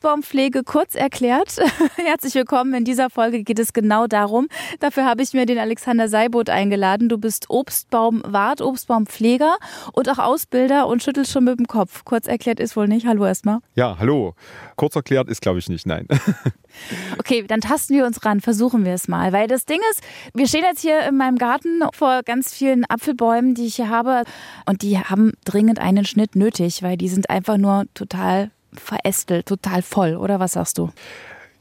Obstbaumpflege kurz erklärt. Herzlich willkommen. In dieser Folge geht es genau darum. Dafür habe ich mir den Alexander Seibot eingeladen. Du bist Obstbaumwart, Obstbaumpfleger und auch Ausbilder und schüttelst schon mit dem Kopf. Kurz erklärt ist wohl nicht. Hallo erstmal. Ja, hallo. Kurz erklärt ist, glaube ich, nicht. Nein. Okay, dann tasten wir uns ran, versuchen wir es mal. Weil das Ding ist, wir stehen jetzt hier in meinem Garten vor ganz vielen Apfelbäumen, die ich hier habe. Und die haben dringend einen Schnitt nötig, weil die sind einfach nur total verästelt, total voll, oder was sagst du?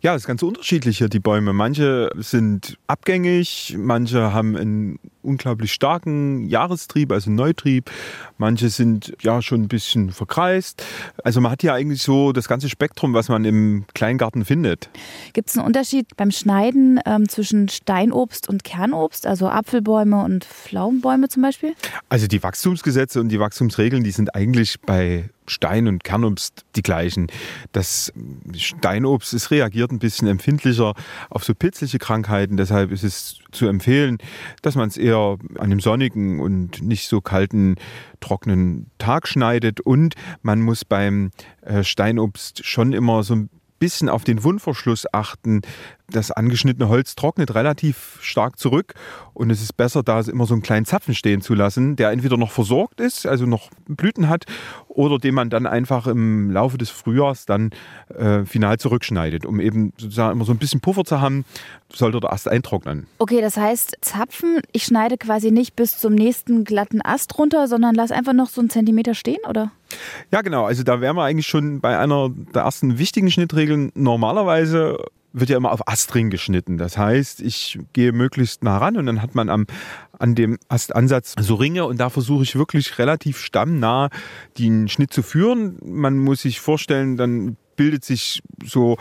Ja, es ist ganz unterschiedlich hier, die Bäume. Manche sind abgängig, manche haben einen unglaublich starken Jahrestrieb, also Neutrieb. Manche sind ja schon ein bisschen verkreist. Also man hat hier eigentlich so das ganze Spektrum, was man im Kleingarten findet. Gibt es einen Unterschied beim Schneiden ähm, zwischen Steinobst und Kernobst, also Apfelbäume und Pflaumenbäume zum Beispiel? Also die Wachstumsgesetze und die Wachstumsregeln, die sind eigentlich bei Stein- und Kernobst die gleichen. Das Steinobst es reagiert ein bisschen empfindlicher auf so pilzliche Krankheiten. Deshalb ist es zu empfehlen, dass man es eher an einem sonnigen und nicht so kalten, trockenen Tag schneidet. Und man muss beim äh, Steinobst schon immer so ein bisschen auf den Wundverschluss achten. Das angeschnittene Holz trocknet relativ stark zurück und es ist besser, da immer so einen kleinen Zapfen stehen zu lassen, der entweder noch versorgt ist, also noch Blüten hat, oder den man dann einfach im Laufe des Frühjahrs dann äh, final zurückschneidet, um eben sozusagen immer so ein bisschen Puffer zu haben, sollte der Ast eintrocknen. Okay, das heißt Zapfen, ich schneide quasi nicht bis zum nächsten glatten Ast runter, sondern lass einfach noch so einen Zentimeter stehen, oder? Ja, genau. Also da wären wir eigentlich schon bei einer der ersten wichtigen Schnittregeln. Normalerweise wird ja immer auf Astring geschnitten. Das heißt, ich gehe möglichst nah ran und dann hat man am, an dem Astansatz so Ringe und da versuche ich wirklich relativ stammnah den Schnitt zu führen. Man muss sich vorstellen, dann bildet sich so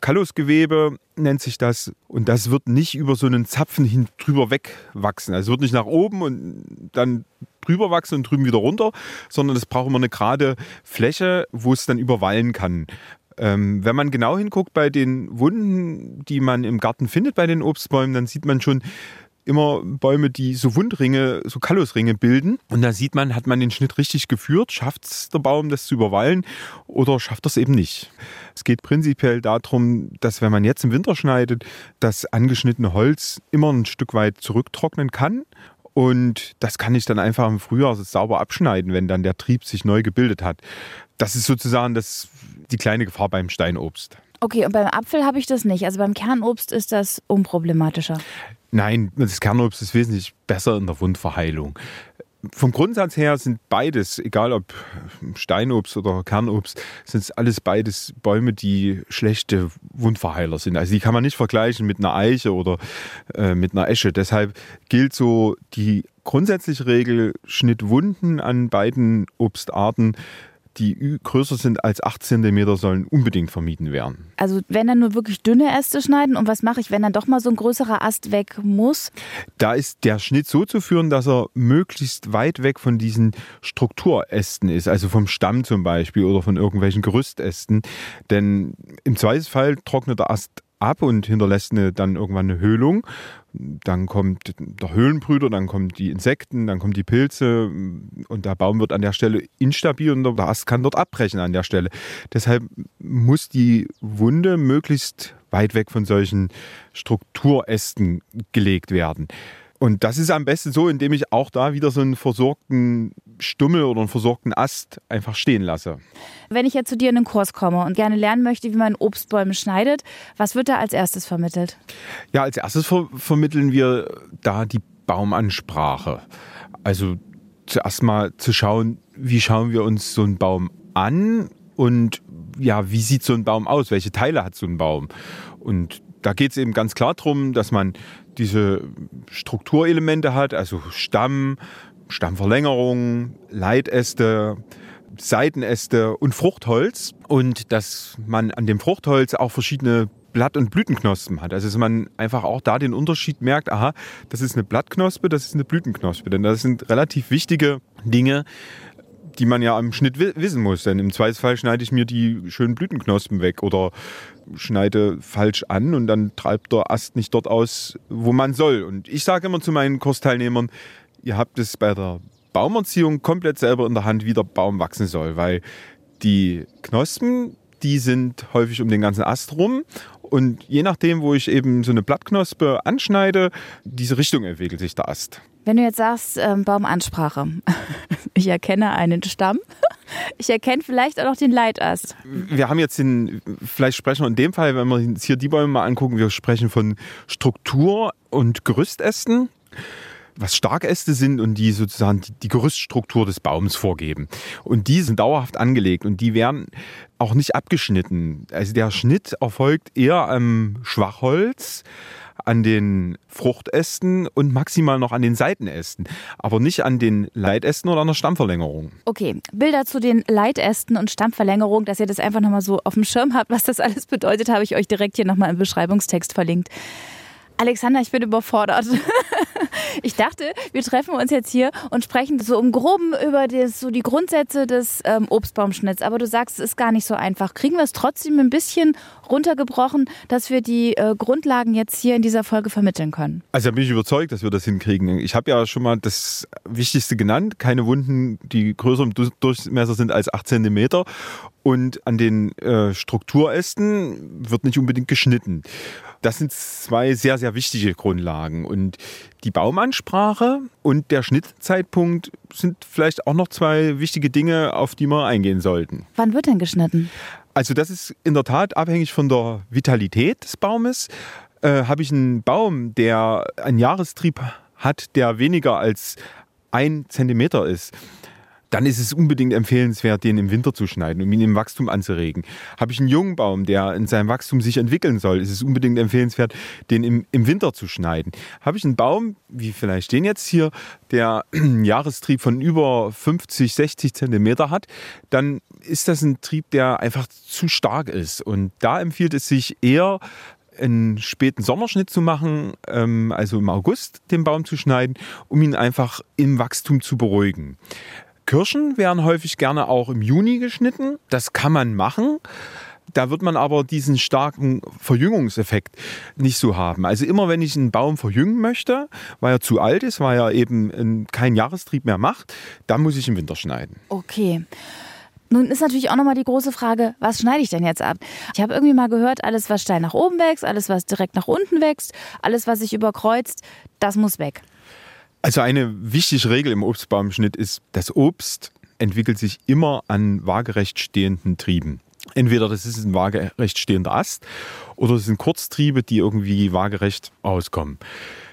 Kallusgewebe, nennt sich das. Und das wird nicht über so einen Zapfen hin drüber wegwachsen. Also es wird nicht nach oben und dann drüber wachsen und drüben wieder runter, sondern das braucht immer eine gerade Fläche, wo es dann überwallen kann. Ähm, wenn man genau hinguckt bei den Wunden, die man im Garten findet bei den Obstbäumen, dann sieht man schon immer Bäume, die so Wundringe, so Kallusringe bilden. Und da sieht man, hat man den Schnitt richtig geführt, schafft es der Baum, das zu überwallen oder schafft es eben nicht. Es geht prinzipiell darum, dass wenn man jetzt im Winter schneidet, das angeschnittene Holz immer ein Stück weit zurücktrocknen kann und das kann ich dann einfach im Frühjahr sauber abschneiden, wenn dann der Trieb sich neu gebildet hat. Das ist sozusagen das, die kleine Gefahr beim Steinobst. Okay, und beim Apfel habe ich das nicht. Also beim Kernobst ist das unproblematischer. Nein, das Kernobst ist wesentlich besser in der Wundverheilung. Vom Grundsatz her sind beides, egal ob Steinobst oder Kernobst, sind alles beides Bäume, die schlechte Wundverheiler sind. Also die kann man nicht vergleichen mit einer Eiche oder äh, mit einer Esche. Deshalb gilt so die grundsätzliche Regel, Schnittwunden an beiden Obstarten die größer sind als 8 cm, sollen unbedingt vermieden werden. Also wenn dann nur wirklich dünne Äste schneiden und was mache ich, wenn dann doch mal so ein größerer Ast weg muss? Da ist der Schnitt so zu führen, dass er möglichst weit weg von diesen Strukturästen ist, also vom Stamm zum Beispiel oder von irgendwelchen Gerüstästen. Denn im Zweifelsfall trocknet der Ast ab und hinterlässt eine, dann irgendwann eine Höhlung. Dann kommt der Höhlenbrüder, dann kommen die Insekten, dann kommen die Pilze und der Baum wird an der Stelle instabil und der Ast kann dort abbrechen an der Stelle. Deshalb muss die Wunde möglichst weit weg von solchen Strukturästen gelegt werden. Und das ist am besten so, indem ich auch da wieder so einen versorgten Stummel oder einen versorgten Ast einfach stehen lasse. Wenn ich jetzt zu dir in den Kurs komme und gerne lernen möchte, wie man Obstbäume schneidet, was wird da als erstes vermittelt? Ja, als erstes ver vermitteln wir da die Baumansprache. Also zuerst mal zu schauen, wie schauen wir uns so einen Baum an und ja, wie sieht so ein Baum aus? Welche Teile hat so ein Baum? Und da geht es eben ganz klar darum, dass man diese Strukturelemente hat, also Stamm, Stammverlängerung, Leitäste, Seitenäste und Fruchtholz und dass man an dem Fruchtholz auch verschiedene Blatt- und Blütenknospen hat. Also dass man einfach auch da den Unterschied merkt, aha, das ist eine Blattknospe, das ist eine Blütenknospe. Denn das sind relativ wichtige Dinge, die man ja am Schnitt wissen muss. Denn im Zweifelsfall schneide ich mir die schönen Blütenknospen weg oder schneide falsch an und dann treibt der Ast nicht dort aus, wo man soll. Und ich sage immer zu meinen Kursteilnehmern, ihr habt es bei der Baumerziehung komplett selber in der Hand, wie der Baum wachsen soll, weil die Knospen, die sind häufig um den ganzen Ast rum und je nachdem, wo ich eben so eine Blattknospe anschneide, diese Richtung entwickelt sich der Ast. Wenn du jetzt sagst, ähm, Baumansprache, ich erkenne einen Stamm, ich erkenne vielleicht auch noch den Leitast. Wir haben jetzt den, vielleicht sprechen wir in dem Fall, wenn wir uns hier die Bäume mal angucken, wir sprechen von Struktur- und Gerüstästen was Starkäste sind und die sozusagen die, Gerüststruktur des Baums vorgeben. Und die sind dauerhaft angelegt und die werden auch nicht abgeschnitten. Also der Schnitt erfolgt eher am Schwachholz, an den Fruchtästen und maximal noch an den Seitenästen, aber nicht an den Leitästen oder an der Stammverlängerung. Okay, Bilder zu den Leitästen und Stammverlängerung, dass ihr das einfach nochmal so auf dem Schirm habt, was das alles bedeutet, habe ich euch direkt hier nochmal im Beschreibungstext verlinkt. Alexander, ich bin überfordert. Ich dachte, wir treffen uns jetzt hier und sprechen so im Groben über das, so die Grundsätze des ähm, Obstbaumschnitts. Aber du sagst, es ist gar nicht so einfach. Kriegen wir es trotzdem ein bisschen runtergebrochen, dass wir die äh, Grundlagen jetzt hier in dieser Folge vermitteln können? Also da bin ich überzeugt, dass wir das hinkriegen. Ich habe ja schon mal das Wichtigste genannt. Keine Wunden, die größer im Durchmesser sind als 8 cm. Und an den äh, Strukturästen wird nicht unbedingt geschnitten. Das sind zwei sehr, sehr wichtige Grundlagen. Und die Baumansprache und der Schnittzeitpunkt sind vielleicht auch noch zwei wichtige Dinge, auf die wir eingehen sollten. Wann wird denn geschnitten? Also das ist in der Tat abhängig von der Vitalität des Baumes. Äh, Habe ich einen Baum, der einen Jahrestrieb hat, der weniger als ein Zentimeter ist, dann ist es unbedingt empfehlenswert, den im Winter zu schneiden, um ihn im Wachstum anzuregen. Habe ich einen jungen Baum, der in seinem Wachstum sich entwickeln soll, ist es unbedingt empfehlenswert, den im, im Winter zu schneiden. Habe ich einen Baum, wie vielleicht den jetzt hier, der einen Jahrestrieb von über 50, 60 Zentimeter hat, dann ist das ein Trieb, der einfach zu stark ist. Und da empfiehlt es sich eher, einen späten Sommerschnitt zu machen, ähm, also im August den Baum zu schneiden, um ihn einfach im Wachstum zu beruhigen. Kirschen werden häufig gerne auch im Juni geschnitten. Das kann man machen. Da wird man aber diesen starken Verjüngungseffekt nicht so haben. Also immer wenn ich einen Baum verjüngen möchte, weil er zu alt ist, weil er eben keinen Jahrestrieb mehr macht, dann muss ich im Winter schneiden. Okay. Nun ist natürlich auch nochmal die große Frage, was schneide ich denn jetzt ab? Ich habe irgendwie mal gehört, alles, was steil nach oben wächst, alles, was direkt nach unten wächst, alles, was sich überkreuzt, das muss weg. Also eine wichtige Regel im Obstbaumschnitt ist, das Obst entwickelt sich immer an waagerecht stehenden Trieben. Entweder das ist ein waagerecht stehender Ast oder es sind Kurztriebe, die irgendwie waagerecht auskommen.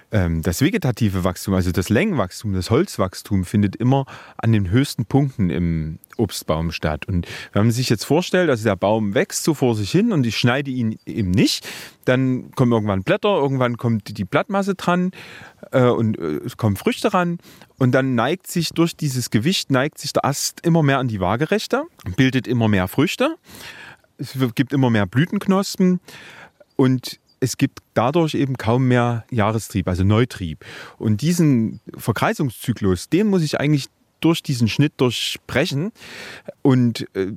Ähm, das vegetative Wachstum, also das Längenwachstum, das Holzwachstum, findet immer an den höchsten Punkten im Obstbaum statt. Und wenn man sich jetzt vorstellt, also der Baum wächst so vor sich hin und ich schneide ihn eben nicht, dann kommen irgendwann Blätter, irgendwann kommt die Blattmasse dran äh, und äh, es kommen Früchte ran und dann neigt sich durch dieses Gewicht, neigt sich der Ast immer mehr an die Waagerechte, bildet immer mehr Früchte, es gibt immer mehr Blütenknospen und es gibt dadurch eben kaum mehr Jahrestrieb, also Neutrieb. Und diesen Verkreisungszyklus, den muss ich eigentlich durch diesen Schnitt durchbrechen. Und äh,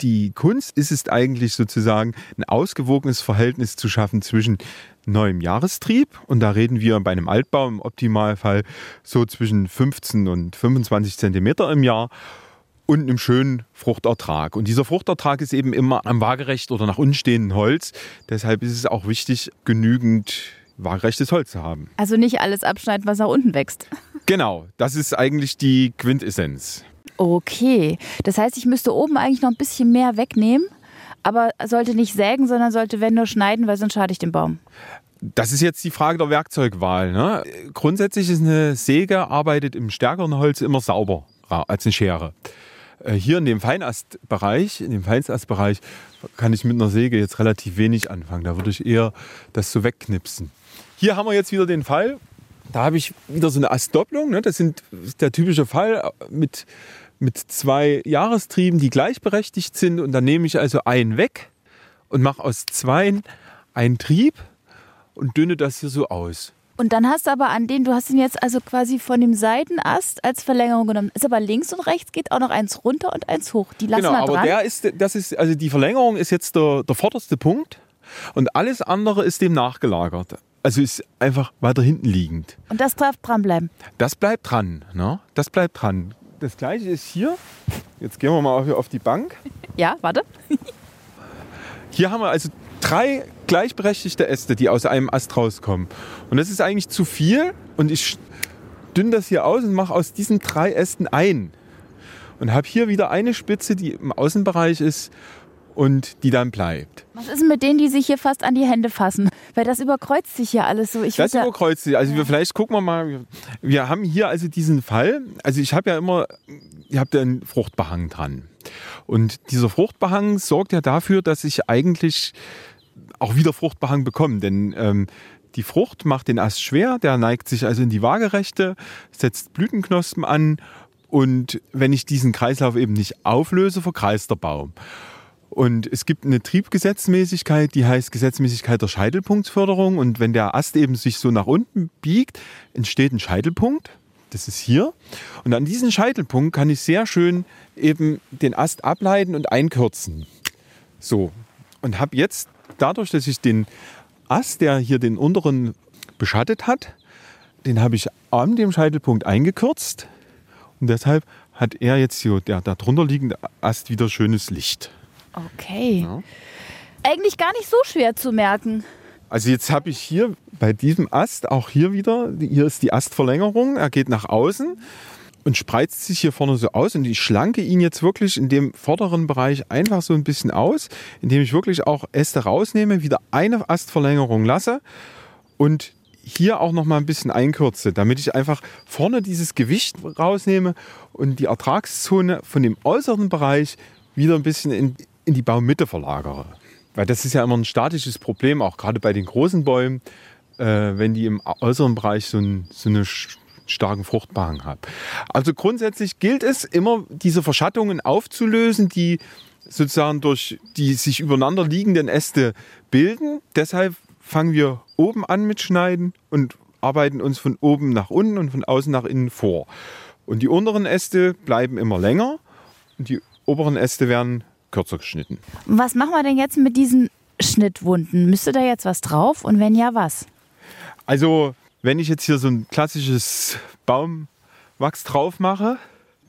die Kunst ist es eigentlich sozusagen, ein ausgewogenes Verhältnis zu schaffen zwischen neuem Jahrestrieb, und da reden wir bei einem Altbaum im Optimalfall so zwischen 15 und 25 Zentimeter im Jahr, und einem schönen Fruchtertrag. Und dieser Fruchtertrag ist eben immer am waagerecht oder nach unten stehenden Holz. Deshalb ist es auch wichtig, genügend waagerechtes Holz zu haben. Also nicht alles abschneiden, was nach unten wächst. Genau, das ist eigentlich die Quintessenz. Okay, das heißt, ich müsste oben eigentlich noch ein bisschen mehr wegnehmen, aber sollte nicht sägen, sondern sollte, wenn nur schneiden, weil sonst schade ich dem Baum. Das ist jetzt die Frage der Werkzeugwahl. Ne? Grundsätzlich ist eine Säge, arbeitet im stärkeren Holz immer sauber als eine Schere. Äh, hier in dem Feinastbereich, in dem Feinastbereich kann ich mit einer Säge jetzt relativ wenig anfangen. Da würde ich eher das so wegknipsen. Hier haben wir jetzt wieder den Fall. Da habe ich wieder so eine Astdopplung. Ne? Das, sind, ist der typische Fall mit, mit zwei Jahrestrieben, die gleichberechtigt sind. Und dann nehme ich also einen weg und mache aus zweien einen Trieb und dünne das hier so aus. Und dann hast du aber an dem, du hast ihn jetzt also quasi von dem Seitenast als Verlängerung genommen. Ist aber links und rechts geht auch noch eins runter und eins hoch. Die lassen genau, wir aber dran. der ist, das ist, also die Verlängerung ist jetzt der, der vorderste Punkt und alles andere ist dem nachgelagert. Also ist einfach weiter hinten liegend. und das darf dranbleiben. Das bleibt dran, ne? Das bleibt dran. Das gleiche ist hier. Jetzt gehen wir mal auf- auf die Bank. Ja, warte. Hier haben wir also drei gleichberechtigte Äste, die aus einem Ast rauskommen. Und das ist eigentlich zu viel. Und ich dünne das hier aus und mache aus diesen drei Ästen ein. Und habe hier wieder eine Spitze, die im Außenbereich ist und die dann bleibt. Was ist denn mit denen, die sich hier fast an die Hände fassen? Weil das überkreuzt sich hier alles so. Ich Das überkreuzt sich. Also wir vielleicht gucken wir mal. wir- Wir haben hier also diesen Fall. Also ich habe ja immer, ihr habt ja einen Fruchtbehang dran. Und dieser Fruchtbehang sorgt ja dafür, dass ich eigentlich auch wieder Fruchtbehang bekomme. Denn ähm, die Frucht macht den Ast schwer, der neigt sich also in die Waagerechte, setzt Blütenknospen an. Und wenn ich diesen Kreislauf eben nicht auflöse, verkreist der Baum. Und es gibt eine Triebgesetzmäßigkeit, die heißt Gesetzmäßigkeit der Scheitelpunktsförderung. Und wenn der Ast eben sich so nach unten biegt, entsteht ein Scheitelpunkt. Das ist hier. Und an diesen Scheitelpunkt kann ich sehr schön eben den Ast ableiten und einkürzen. So. Und habe jetzt dadurch, dass ich den Ast, der hier den unteren beschattet hat, den habe ich an dem Scheitelpunkt eingekürzt. Und deshalb hat er jetzt hier, der darunter liegende Ast, wieder schönes Licht. Okay. Eigentlich gar nicht so schwer zu merken. Also jetzt habe ich hier bei diesem Ast auch hier wieder, hier ist die Astverlängerung, er geht nach außen und spreizt sich hier vorne so aus und ich schlanke ihn jetzt wirklich in dem vorderen Bereich einfach so ein bisschen aus, indem ich wirklich auch Äste rausnehme, wieder eine Astverlängerung lasse und hier auch noch mal ein bisschen einkürze, damit ich einfach vorne dieses Gewicht rausnehme und die Ertragszone von dem äußeren Bereich wieder ein bisschen in, in die Baummitte verlagere. Weil das ist ja immer ein statisches Problem, auch gerade bei den großen Bäumen, äh, wenn die im äußeren Bereich so, ein, so einen sch- starken Fruchtbehang haben. Also grundsätzlich gilt es immer, diese Verschattungen aufzulösen, die sozusagen durch die sich übereinander liegenden Äste bilden. Deshalb fangen wir oben an mit Schneiden und arbeiten uns von oben nach unten und von außen nach innen vor. Und die unteren Äste bleiben immer länger und die oberen Äste werden kürzer geschnitten. Was machen wir denn jetzt mit diesen Schnittwunden? Müsste da jetzt was drauf? Und wenn ja, was? Also, wenn ich jetzt hier so ein klassisches Baumwachs drauf mache,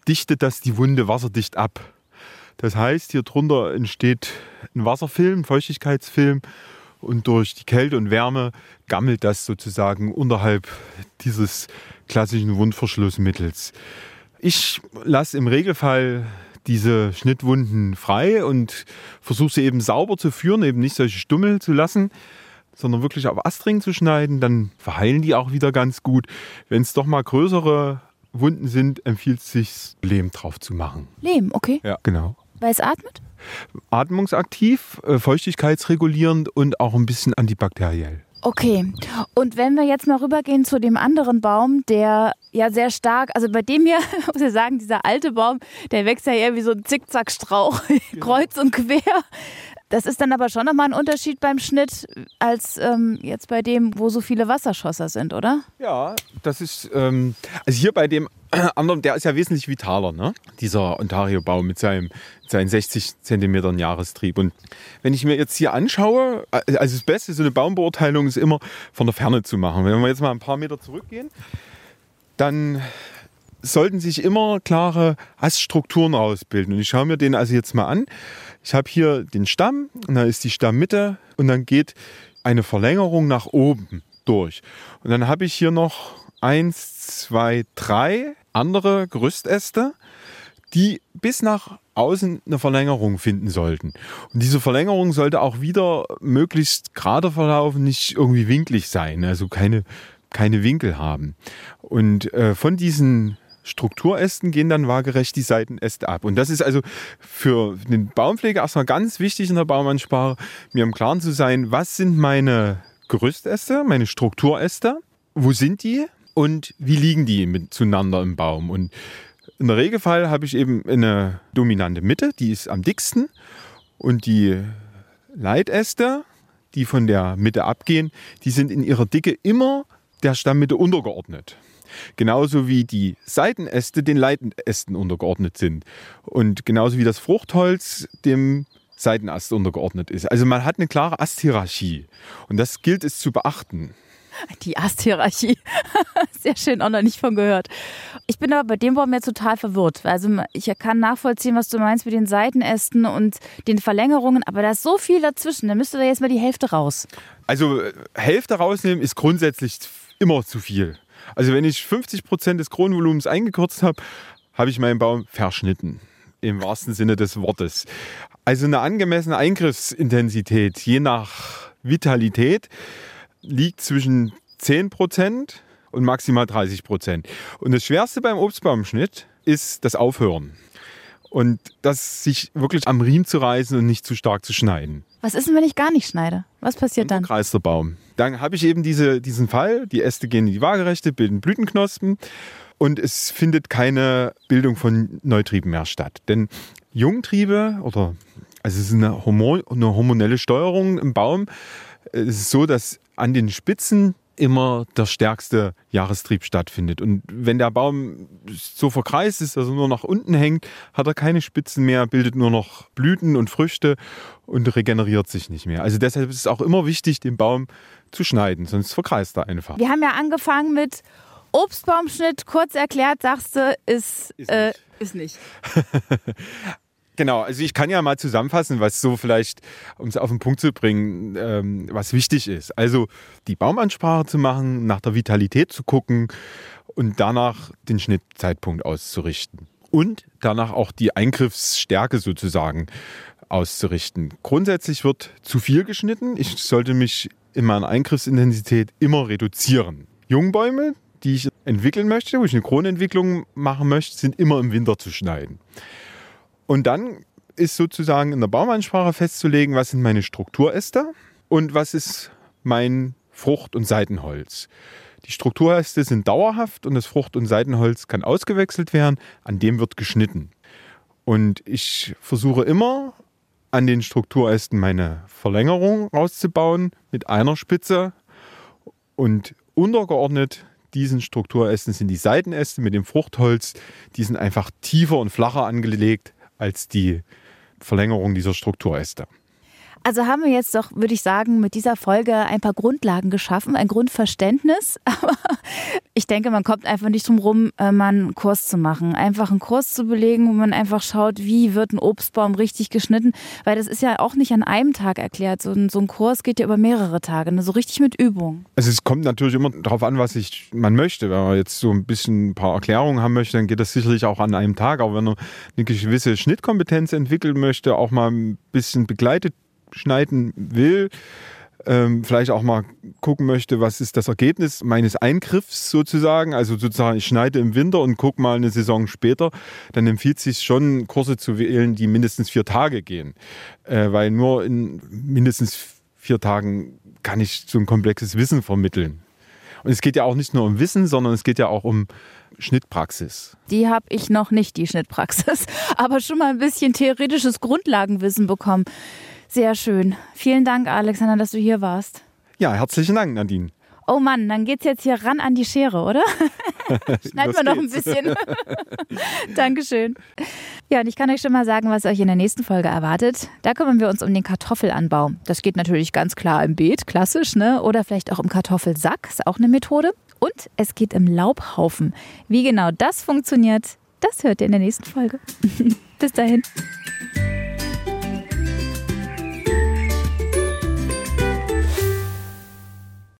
dichtet das die Wunde wasserdicht ab. Das heißt, hier drunter entsteht ein Wasserfilm, Feuchtigkeitsfilm und durch die Kälte und Wärme gammelt das sozusagen unterhalb dieses klassischen Wundverschlussmittels. Ich lasse im Regelfall diese Schnittwunden frei und versuche sie eben sauber zu führen, eben nicht solche Stummel zu lassen, sondern wirklich auf Astring zu schneiden. Dann verheilen die auch wieder ganz gut. Wenn es doch mal größere Wunden sind, empfiehlt es sich, Lehm drauf zu machen. Lehm, okay. Ja, genau. Weil es atmet? Atmungsaktiv, äh, feuchtigkeitsregulierend und auch ein bisschen antibakteriell. Okay. Und wenn wir jetzt mal rübergehen zu dem anderen Baum, der ja sehr stark, also bei dem hier, muss ich sagen, dieser alte Baum, der wächst ja eher wie so ein Zickzackstrauch, kreuz und quer. Das ist dann aber schon nochmal ein Unterschied beim Schnitt als ähm, jetzt bei dem, wo so viele Wasserschosser sind, oder? Ja, das ist, ähm, also hier bei dem anderen, der ist ja wesentlich vitaler, ne? Dieser Ontario-Baum mit seinem, seinen 60 Zentimetern Jahrestrieb. Und wenn ich mir jetzt hier anschaue, also das Beste, so eine Baumbeurteilung ist immer von der Ferne zu machen. Wenn wir jetzt mal ein paar Meter zurückgehen, dann sollten sich immer klare Aststrukturen ausbilden. Und ich schaue mir den also jetzt mal an. Ich habe hier den Stamm und da ist die Stammmitte und dann geht eine Verlängerung nach oben durch. Und dann habe ich hier noch eins, zwei, drei andere Gerüstäste, die bis nach außen eine Verlängerung finden sollten. Und diese Verlängerung sollte auch wieder möglichst gerade verlaufen, nicht irgendwie winklig sein, also keine, keine Winkel haben. Und äh, von diesen Strukturästen gehen dann waagerecht die Seitenäste ab. Und das ist also für den Baumpfleger erstmal ganz wichtig in der Baumansprache, mir im Klaren zu sein, was sind meine Gerüstäste, meine Strukturäste, wo sind die und wie liegen die miteinander im Baum. Und der Regelfall habe ich eben eine dominante Mitte, die ist am dicksten und die Leitäste, die von der Mitte abgehen, die sind in ihrer Dicke immer der Stammmitte untergeordnet. Genauso wie die Seitenäste den Leitenästen untergeordnet sind. Und genauso wie das Fruchtholz dem Seitenast untergeordnet ist. Also man hat eine klare Asthierarchie. Und das gilt es zu beachten. Die Asthierarchie. Sehr schön, auch noch nicht von gehört. Ich bin aber bei dem Baum jetzt total verwirrt. Also ich kann nachvollziehen, was du meinst mit den Seitenästen und den Verlängerungen, aber da ist so viel dazwischen. Da müsste da jetzt mal die Hälfte raus. Also Hälfte rausnehmen ist grundsätzlich immer zu viel. Also wenn ich 50 Prozent des Kronenvolumens eingekürzt habe, habe ich meinen Baum verschnitten. Im wahrsten Sinne des Wortes. Also eine angemessene Eingriffsintensität, je nach Vitalität, liegt zwischen 10 Prozent und maximal 30 Prozent. Und das Schwerste beim Obstbaumschnitt ist das Aufhören. Und das sich wirklich am Riemen zu reißen und nicht zu stark zu schneiden. Was ist denn, wenn ich gar nicht schneide? Was passiert dann? Kreist der Baum. Dann habe ich eben diese, diesen Fall, die Äste gehen in die Waagerechte, bilden Blütenknospen und es findet keine Bildung von Neutrieben mehr statt. Denn Jungtriebe oder also es ist eine, Hormon, eine hormonelle Steuerung im Baum. Es ist so, dass an den Spitzen immer der stärkste Jahrestrieb stattfindet. Und wenn der Baum so verkreist ist, dass er nur nach unten hängt, hat er keine Spitzen mehr, bildet nur noch Blüten und Früchte und regeneriert sich nicht mehr. Also deshalb ist es auch immer wichtig, den Baum zu schneiden, sonst verkreist er einfach. Wir haben ja angefangen mit Obstbaumschnitt, kurz erklärt, sagst du, ist, ist äh, nicht. Ist nicht. Genau, also ich kann ja mal zusammenfassen, was so vielleicht, um es auf den Punkt zu bringen, ähm, was wichtig ist. Also die Baumansprache zu machen, nach der Vitalität zu gucken und danach den Schnittzeitpunkt auszurichten. Und danach auch die Eingriffsstärke sozusagen auszurichten. Grundsätzlich wird zu viel geschnitten. Ich sollte mich in meiner Eingriffsintensität immer reduzieren. Jungbäume, die ich entwickeln möchte, wo ich eine Kronentwicklung machen möchte, sind immer im Winter zu schneiden. Und dann ist sozusagen in der Baumansprache festzulegen, was sind meine Strukturäste und was ist mein Frucht- und Seitenholz. Die Strukturäste sind dauerhaft und das Frucht- und Seitenholz kann ausgewechselt werden, an dem wird geschnitten. Und ich versuche immer an den Strukturästen meine Verlängerung rauszubauen mit einer Spitze. Und untergeordnet diesen Strukturästen sind die Seitenäste mit dem Fruchtholz, die sind einfach tiefer und flacher angelegt als die Verlängerung dieser Strukturäste. Also haben wir jetzt doch, würde ich sagen, mit dieser Folge ein paar Grundlagen geschaffen, ein Grundverständnis. Aber ich denke, man kommt einfach nicht drum rum, äh, mal einen Kurs zu machen. Einfach einen Kurs zu belegen, wo man einfach schaut, wie wird ein Obstbaum richtig geschnitten. Weil das ist ja auch nicht an einem Tag erklärt. So ein, so ein Kurs geht ja über mehrere Tage, ne? so richtig mit Übung. Also es kommt natürlich immer darauf an, was ich, man möchte. Wenn man jetzt so ein bisschen ein paar Erklärungen haben möchte, dann geht das sicherlich auch an einem Tag. Aber wenn man eine gewisse Schnittkompetenz entwickeln möchte, auch mal ein bisschen begleitet schneiden will, ähm, vielleicht auch mal gucken möchte, was ist das Ergebnis meines Eingriffs sozusagen. Also sozusagen, ich schneide im Winter und gucke mal eine Saison später, dann empfiehlt es sich schon, Kurse zu wählen, die mindestens vier Tage gehen. Äh, weil nur in mindestens vier Tagen kann ich so ein komplexes Wissen vermitteln. Und es geht ja auch nicht nur um Wissen, sondern es geht ja auch um Schnittpraxis. Die habe ich noch nicht, die Schnittpraxis, aber schon mal ein bisschen theoretisches Grundlagenwissen bekommen. Sehr schön. Vielen Dank, Alexander, dass du hier warst. Ja, herzlichen Dank, Nadine. Oh Mann, dann geht's jetzt hier ran an die Schere, oder? Schneiden wir noch ein bisschen. Dankeschön. Ja, und ich kann euch schon mal sagen, was euch in der nächsten Folge erwartet. Da kümmern wir uns um den Kartoffelanbau. Das geht natürlich ganz klar im Beet, klassisch, ne? Oder vielleicht auch im Kartoffelsack, ist auch eine Methode. Und es geht im Laubhaufen. Wie genau das funktioniert, das hört ihr in der nächsten Folge. Bis dahin.